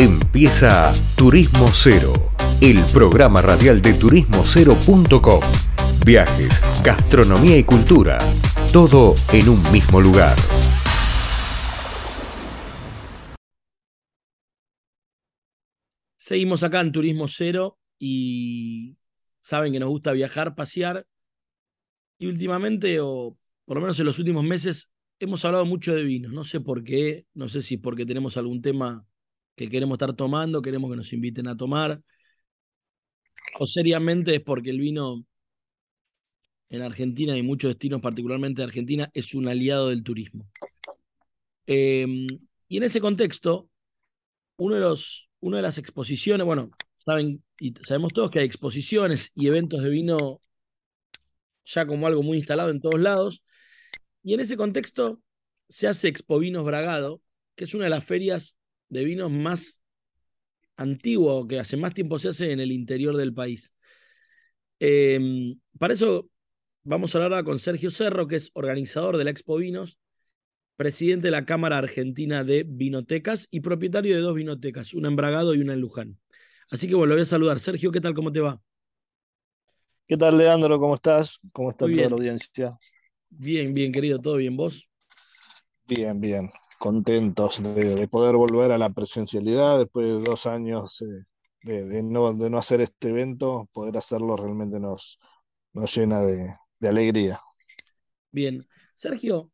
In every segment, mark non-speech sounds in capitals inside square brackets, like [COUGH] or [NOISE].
Empieza Turismo Cero, el programa radial de turismocero.com. Viajes, gastronomía y cultura, todo en un mismo lugar. Seguimos acá en Turismo Cero y saben que nos gusta viajar, pasear. Y últimamente, o por lo menos en los últimos meses, hemos hablado mucho de vino. No sé por qué, no sé si porque tenemos algún tema que queremos estar tomando, queremos que nos inviten a tomar, o seriamente es porque el vino en Argentina y muchos destinos, particularmente de Argentina, es un aliado del turismo. Em, y en ese contexto, uno de los, una de las exposiciones, bueno, saben y sabemos todos que hay exposiciones y eventos de vino ya como algo muy instalado en todos lados. Y en ese contexto se hace Expo Vinos Bragado, que es una de las ferias de vinos más antiguo, que hace más tiempo se hace en el interior del país. Em, para eso vamos a hablar con Sergio Cerro, que es organizador de la Expo Vinos, presidente de la Cámara Argentina de Vinotecas y propietario de dos vinotecas, una en Bragado y una en Luján. Así que bueno, lo voy a saludar. Sergio, ¿qué tal? ¿Cómo te va? ¿Qué tal, Leandro? ¿Cómo estás? ¿Cómo está toda la audiencia? Bien, bien, querido. ¿Todo bien? ¿Vos? Bien, bien contentos de, poder volver a la presencialidad después de dos años eh, de, no, de, no, hacer este evento, poder hacerlo realmente nos, nos llena de, alegría. Bien, Sergio,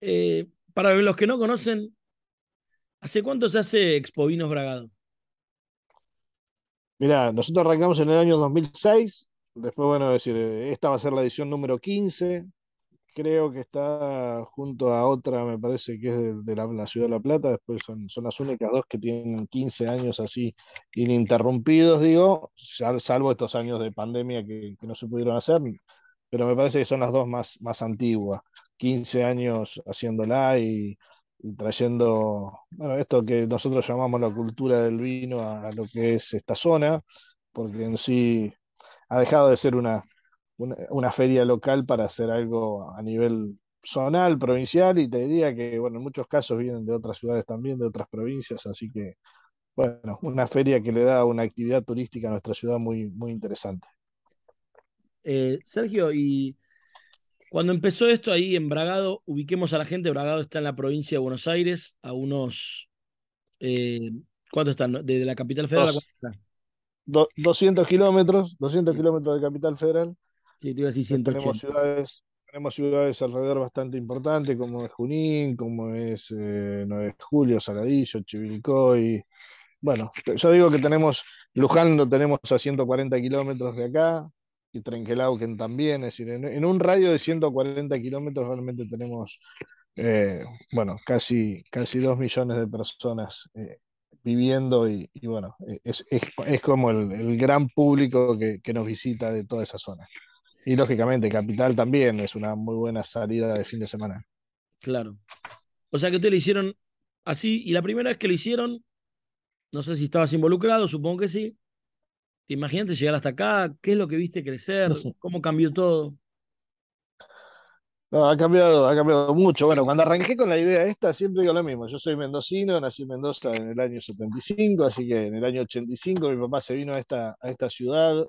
eh, para los que no conocen, ¿hace cuánto se hace Expo Vinos Bragado? Mira, nosotros arrancamos en el año 2006, después, bueno, decir, eh, esta va a ser la edición número 15, creo que está junto a otra, me parece que es de, la, ciudad de La Plata, después son, son las únicas dos que tienen 15 años así ininterrumpidos, digo, salvo estos años de pandemia que, no se pudieron hacer, pero me parece que son las dos más, más antiguas, 15 años haciéndola y, trayendo, bueno, esto que nosotros llamamos la cultura del vino a lo que es esta zona, porque en sí ha dejado de ser una una, feria local para hacer algo a nivel zonal, provincial, y te diría que, bueno, en muchos casos vienen de otras ciudades también, de otras provincias, así que, bueno, una feria que le da una actividad turística a nuestra ciudad muy, muy interesante. Eh, Sergio, y cuando empezó esto ahí en Bragado, ubiquemos a la gente, Bragado está en la provincia de Buenos Aires, a unos... Eh, ¿Cuánto están? Desde la capital federal. 200 kilómetros, 200 kilómetros de capital federal. Sí, te iba a decir Tenemos ciudades, tenemos ciudades alrededor bastante importantes, como es Junín, como es 9 eh, de Julio, Saladillo, Chivilcoy. Bueno, yo digo que tenemos, Luján lo tenemos a 140 kilómetros de acá, y Trenquelauquen también, es decir, en, un radio de 140 kilómetros realmente tenemos, eh, bueno, casi, casi 2 millones de personas eh, viviendo y, bueno, es, como el, gran público que, que, nos visita de toda esa zona. Y lógicamente, Capital también es una muy buena salida de fin de semana. Claro. O sea que ustedes lo hicieron así, y la primera vez que lo hicieron, no sé si estabas involucrado, supongo que sí. ¿Te imaginas llegar hasta acá? ¿Qué es lo que viste crecer? ¿Cómo cambió todo? No, ha cambiado, ha cambiado mucho. Bueno, cuando arranqué con la idea esta, siempre digo lo mismo. Yo soy mendocino, nací en Mendoza en el año 75, así que en el año 85 mi papá se vino a esta, a esta ciudad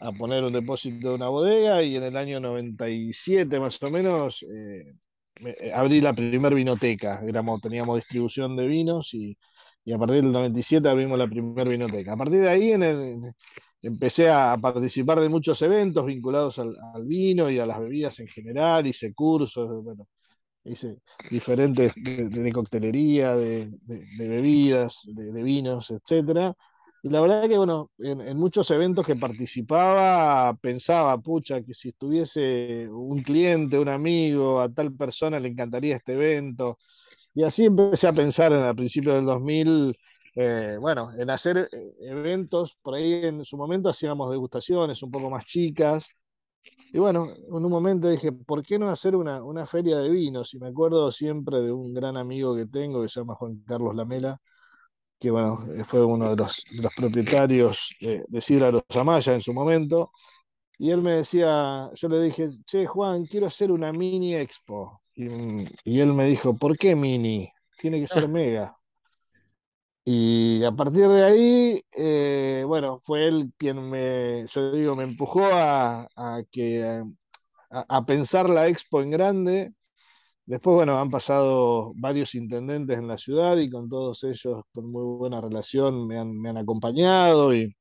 a poner un depósito de una bodega y en el año 97 más o menos eh, eh, abrí la primera vinoteca. teníamos distribución de vinos y, a partir del 97 abrimos la primera vinoteca. A partir de ahí empecé a participar de muchos eventos vinculados al, vino y a las bebidas en general, hice cursos, bueno, hice diferentes de, coctelería, de, bebidas, de, vinos, etcétera. Y la verdad que, bueno, en, muchos eventos que participaba, pensaba, pucha, que si estuviese un cliente, un amigo, a tal persona le encantaría este evento. Y así empecé a pensar en, a principios del 2000, eh, bueno, en hacer eh, eventos. Por ahí en su momento hacíamos degustaciones un poco más chicas. Y bueno, en un momento dije, ¿por qué no hacer una, una feria de vinos? Y me acuerdo siempre de un gran amigo que tengo que se llama Juan Carlos Lamela que bueno, eh, fue uno de los, propietarios de Sidra Los Amaya en su momento, y él me decía, yo le dije, che, Juan, quiero hacer una mini expo. Y, él me dijo, ¿por qué mini? Tiene que ser mega. Y a partir de ahí, eh, bueno, fue él quien me, yo digo, me empujó a, a que, a, a pensar la expo en grande. Después, bueno, han pasado varios intendentes en la ciudad y con todos ellos con muy buena relación me han, me han acompañado y,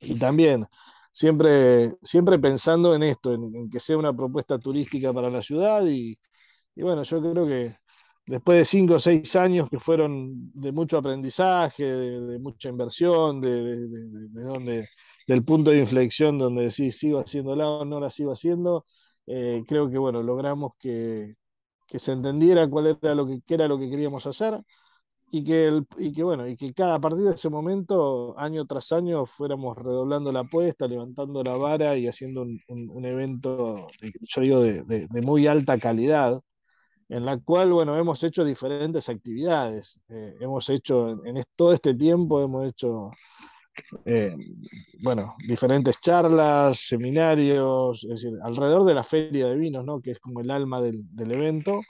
y también siempre, siempre pensando en esto, en, que sea una propuesta turística para la ciudad y, y bueno, yo creo que después de cinco o seis años que fueron de mucho aprendizaje, de, mucha inversión, de, de, de, donde, del punto de inflexión donde decís sigo haciéndola o no la sigo haciendo, eh, creo que bueno, logramos que, que, se entendiera cuál era lo que, qué era lo que queríamos hacer y que, el, y que bueno, y que cada a partir de ese momento, año tras año, fuéramos redoblando la apuesta, levantando la vara y haciendo un, un, un evento, yo digo, de, de muy alta calidad en la cual, bueno, hemos hecho diferentes actividades. Eh, hemos hecho, en, en, todo este tiempo, hemos hecho, eh, bueno, diferentes charlas, seminarios, es decir, alrededor de la feria de vinos, ¿no? Que es como el alma del, evento.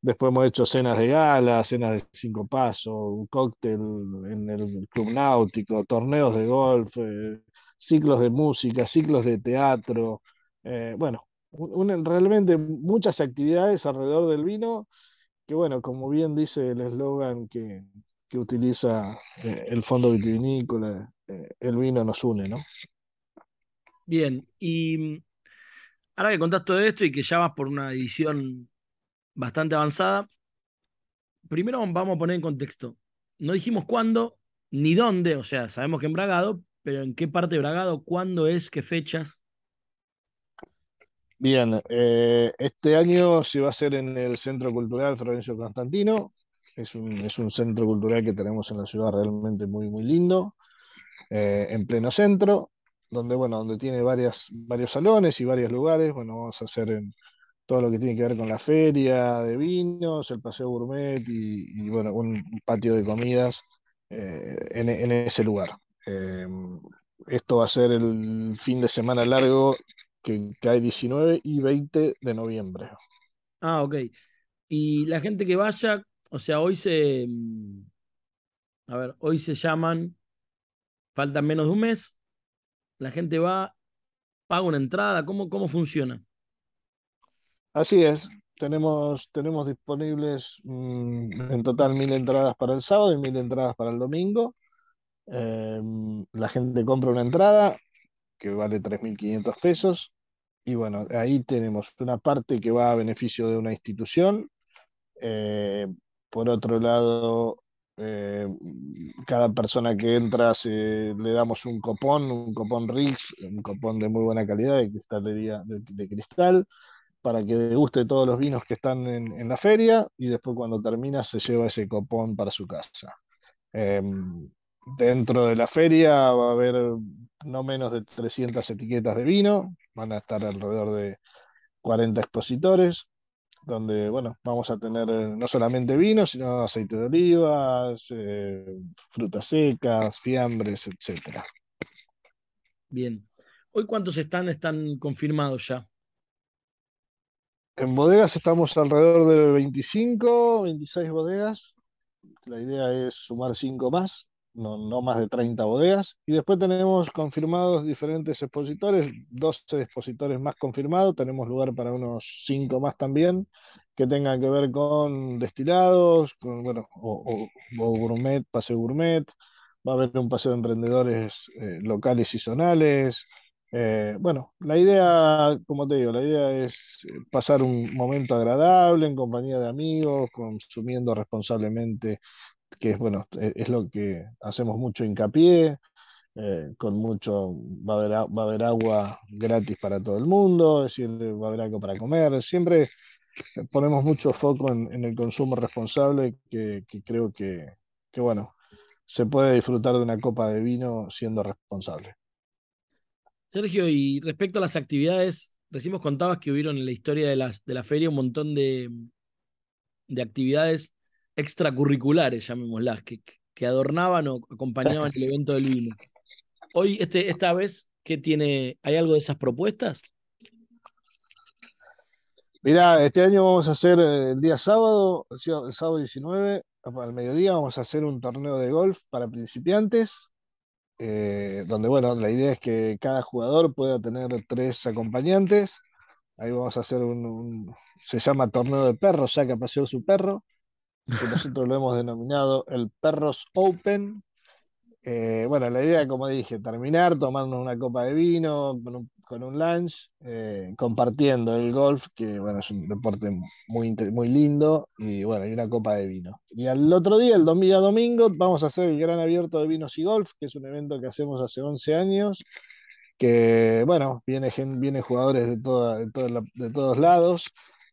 Después hemos hecho cenas de gala, cenas de cinco pasos, un cóctel en el club náutico, torneos de golf, eh, ciclos de música, ciclos de teatro. Eh, bueno, un, realmente muchas actividades alrededor del vino, que bueno, como bien dice el eslogan que, que, utiliza el Fondo Vitivinícola, el vino nos une, ¿no? Bien, y ahora que contás todo esto y que ya vas por una edición bastante avanzada, primero vamos a poner en contexto. No dijimos cuándo ni dónde, o sea, sabemos que en Bragado, pero en qué parte de Bragado, cuándo es, qué fechas. Bien, eh, este año se va a hacer en el Centro Cultural Florencio Constantino. Es un, es un centro cultural que tenemos en la ciudad realmente muy, muy lindo, eh, en pleno centro, donde, bueno, donde tiene varias, varios salones y varios lugares. Bueno, vamos a hacer todo lo que tiene que ver con la feria de vinos, el paseo gourmet y, bueno, un patio de comidas eh, en, ese lugar. esto va a ser el fin de semana largo que cae 19 y 20 de noviembre. Ah, ok. Y la gente que vaya, o sea, hoy se. A ver, hoy se llaman. Faltan menos de un mes. La gente va, paga una entrada. ¿Cómo, cómo funciona? Así es. Tenemos, tenemos disponibles mmm, en total mil entradas para el sábado y mil entradas para el domingo. Eh, la gente compra una entrada que vale 3.500 pesos y bueno, ahí tenemos una parte que va a beneficio de una institución. Eh, por otro lado, eh, cada persona que entra se, le damos un copón, un copón Rix, un copón de muy buena calidad de cristalería de, cristal, para que deguste todos los vinos que están en, la feria y después cuando termina se lleva ese copón para su casa. Eh, dentro de la feria va a haber no menos de 300 etiquetas de vino, van a estar alrededor de 40 expositores, donde, bueno, vamos a tener eh, no solamente vino, sino aceite de olivas, eh, frutas secas, fiambres, etc. Bien. ¿Hoy cuántos están, están confirmados ya? En bodegas estamos alrededor de 25, 26 bodegas. La idea es sumar 5 más no, más de 30 bodegas. Y después tenemos confirmados diferentes expositores, 12 expositores más confirmados, tenemos lugar para unos 5 más también, que tengan que ver con destilados, con, bueno, o, o, gourmet, paseo gourmet, va a haber un paseo de emprendedores eh, locales y zonales. Eh, bueno, la idea, como te digo, la idea es pasar un momento agradable en compañía de amigos, consumiendo responsablemente que es bueno, e, es lo que hacemos mucho hincapié, eh, con mucho, va a, haber, va a haber agua gratis para todo el mundo, decir, va a haber algo para comer, siempre ponemos mucho foco en, en el consumo responsable, que, que creo que, que, bueno, se puede disfrutar de una copa de vino siendo responsable. Sergio, y respecto a las actividades, recién contabas que hubieron en la historia de, las, de la feria un montón de, de actividades extracurriculares, llamémoslas, que, que adornaban o acompañaban el evento del vino. Hoy, este, esta vez, ¿qué tiene? ¿Hay algo de esas propuestas? Mira, este año vamos a hacer el día sábado, el sábado 19, al mediodía, vamos a hacer un torneo de golf para principiantes, eh, donde, bueno, la idea es que cada jugador pueda tener tres acompañantes. Ahí vamos a hacer un, se llama torneo de perros, ya que paseó su perro, que nosotros lo hemos denominado el Perros Open, eh, bueno, la idea, como dije, terminar, tomarnos una copa de vino con un, lunch, eh, compartiendo el golf, que bueno, es un deporte muy, muy lindo, y bueno, y una copa de vino. Y al otro día, el domingo, domingo, vamos a hacer el Gran Abierto de Vinos y Golf, que es un evento que hacemos hace 11 años, que bueno, viene, viene jugadores de, toda, de todos lados.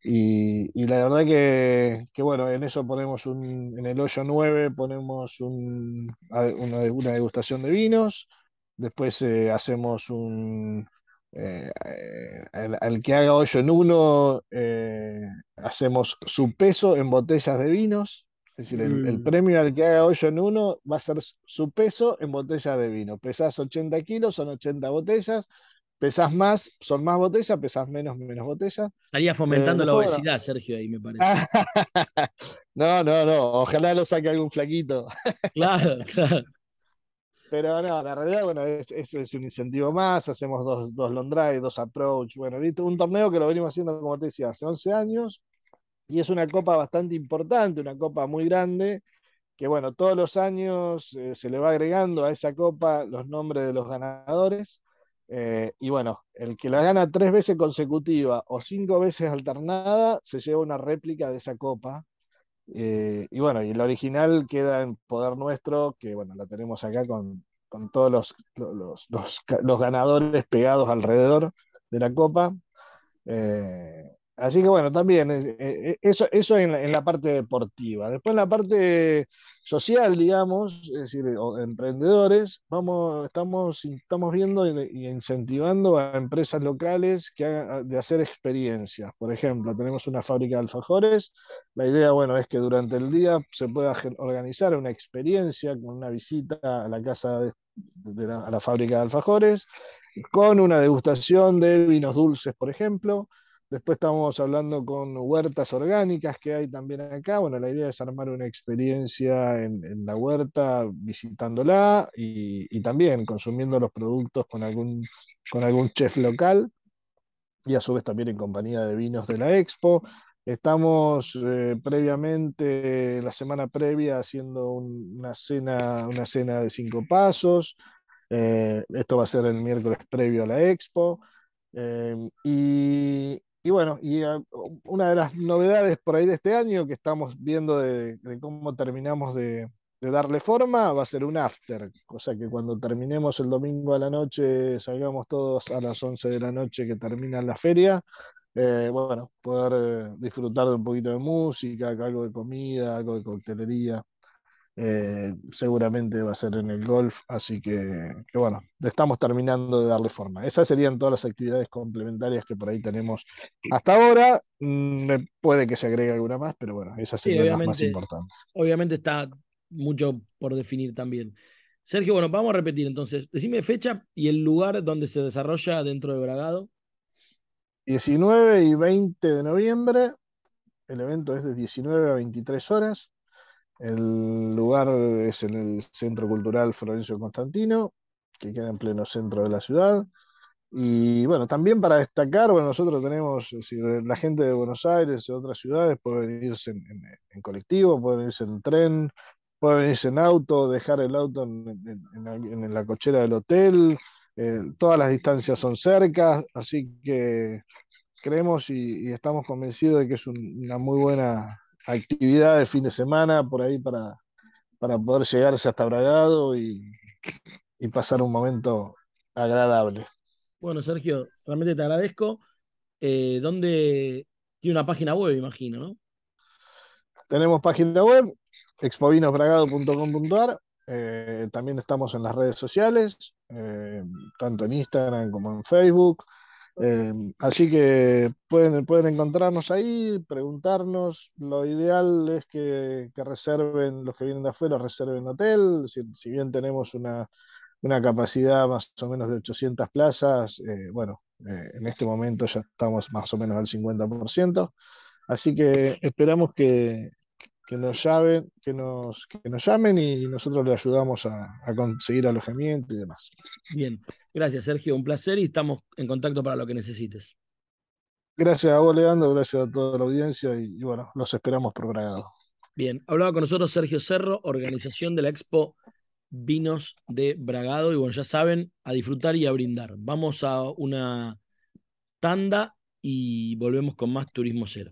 Y, la verdad que, bueno, en eso ponemos un, en el hoyo 9 ponemos una, degustación de vinos, después eh, hacemos un, eh, al, que haga hoyo en uno, eh, hacemos su peso en botellas de vinos, es decir, el, el, mm. premio al que haga hoyo en uno va a ser su peso en botellas de vino. Pesás 80 kilos, son 80 botellas, pesas más, son más botellas, pesas menos, menos botellas. Estaría fomentando eh, la obesidad, Sergio, ahí me parece. [LAUGHS] no, no, no, ojalá lo saque algún flaquito. [LAUGHS] claro, claro. Pero no, la realidad, bueno, eso es, un incentivo más, hacemos dos, dos long drive, dos approach, bueno, un torneo que lo venimos haciendo, como te decía, hace 11 años, y es una copa bastante importante, una copa muy grande, que bueno, todos los años eh, se le va agregando a esa copa los nombres de los ganadores, eh, y bueno, el que la gana tres veces consecutiva o cinco veces alternada se lleva una réplica de esa copa. Eh, y bueno, y el original queda en poder nuestro, que bueno, la tenemos acá con, todos los, los, ganadores pegados alrededor de la copa. Eh, Así que bueno, también eh, eh, eso, eso en, la, en la parte deportiva. Después en la parte social, digamos, es decir, emprendedores, vamos, estamos, estamos viendo y, incentivando a empresas locales que de hacer experiencias. Por ejemplo, tenemos una fábrica de alfajores. La idea, bueno, es que durante el día se pueda organizar una experiencia con una visita a la casa de, a la fábrica de alfajores, con una degustación de vinos dulces, por ejemplo Después estamos hablando con huertas orgánicas que hay también acá. Bueno, la idea es armar una experiencia en, la huerta visitándola y, también consumiendo los productos con algún, con algún chef local y a su vez también en compañía de vinos de la expo. Estamos eh, previamente, la semana previa, haciendo una, cena, una cena de cinco pasos. Eh, esto va a ser el miércoles previo a la expo. Eh, y, y bueno, y ah, una de las novedades por ahí de este año que estamos viendo de, cómo terminamos de, darle forma va a ser un after, cosa que cuando terminemos el domingo a la noche, salgamos todos a las 11 de la noche que termina la feria, eh, bueno, poder eh, disfrutar de un poquito de música, algo de comida, algo de coctelería. Eh, seguramente va a ser en el golf, así que, bueno, estamos terminando de darle forma. Esas serían todas las actividades complementarias que por ahí tenemos hasta ahora. Mm, puede que se agregue alguna más, pero bueno, esas serían las más importantes. Obviamente está mucho por definir también. Sergio, bueno, vamos a repetir entonces. Decime fecha y el lugar donde se desarrolla dentro de Bragado. 19 y 20 de noviembre. El evento es de 19 a 23 horas. El lugar es en el Centro Cultural Florencio Constantino, que queda en pleno centro de la ciudad. Y bueno, también para destacar, bueno, nosotros tenemos, la gente de Buenos Aires, de otras ciudades, puede venirse en, colectivo, puede venirse en tren, puede venirse en auto, dejar el auto en, la cochera del hotel. Eh, todas las distancias son cercas, así que creemos y, estamos convencidos de que es una muy buena actividad de fin de semana por ahí para, para poder llegarse hasta Bragado y, pasar un momento agradable. Bueno, Sergio, realmente te agradezco. Eh, ¿Dónde tiene una página web, imagino, no? Tenemos página web, expovinosbragado.com.ar. Eh, también estamos en las redes sociales, eh, tanto en Instagram como en Facebook. Eh, así que pueden, pueden encontrarnos ahí, preguntarnos. Lo ideal es que, reserven, los que vienen de afuera, reserven hotel. Si, bien tenemos una, capacidad más o menos de 800 plazas, eh, bueno, eh, en este momento ya estamos más o menos al 50%. Así que esperamos que, que nos llamen, que nos, que nos llamen y nosotros les ayudamos a, a, conseguir alojamiento y demás. Bien, gracias Sergio, un placer y estamos en contacto para lo que necesites. Gracias a vos, Leandro, gracias a toda la audiencia y, y bueno, los esperamos por Bragado. Bien, hablaba con nosotros Sergio Cerro, organización de la Expo Vinos de Bragado y bueno, ya saben, a disfrutar y a brindar. Vamos a una tanda y volvemos con más Turismo Cero.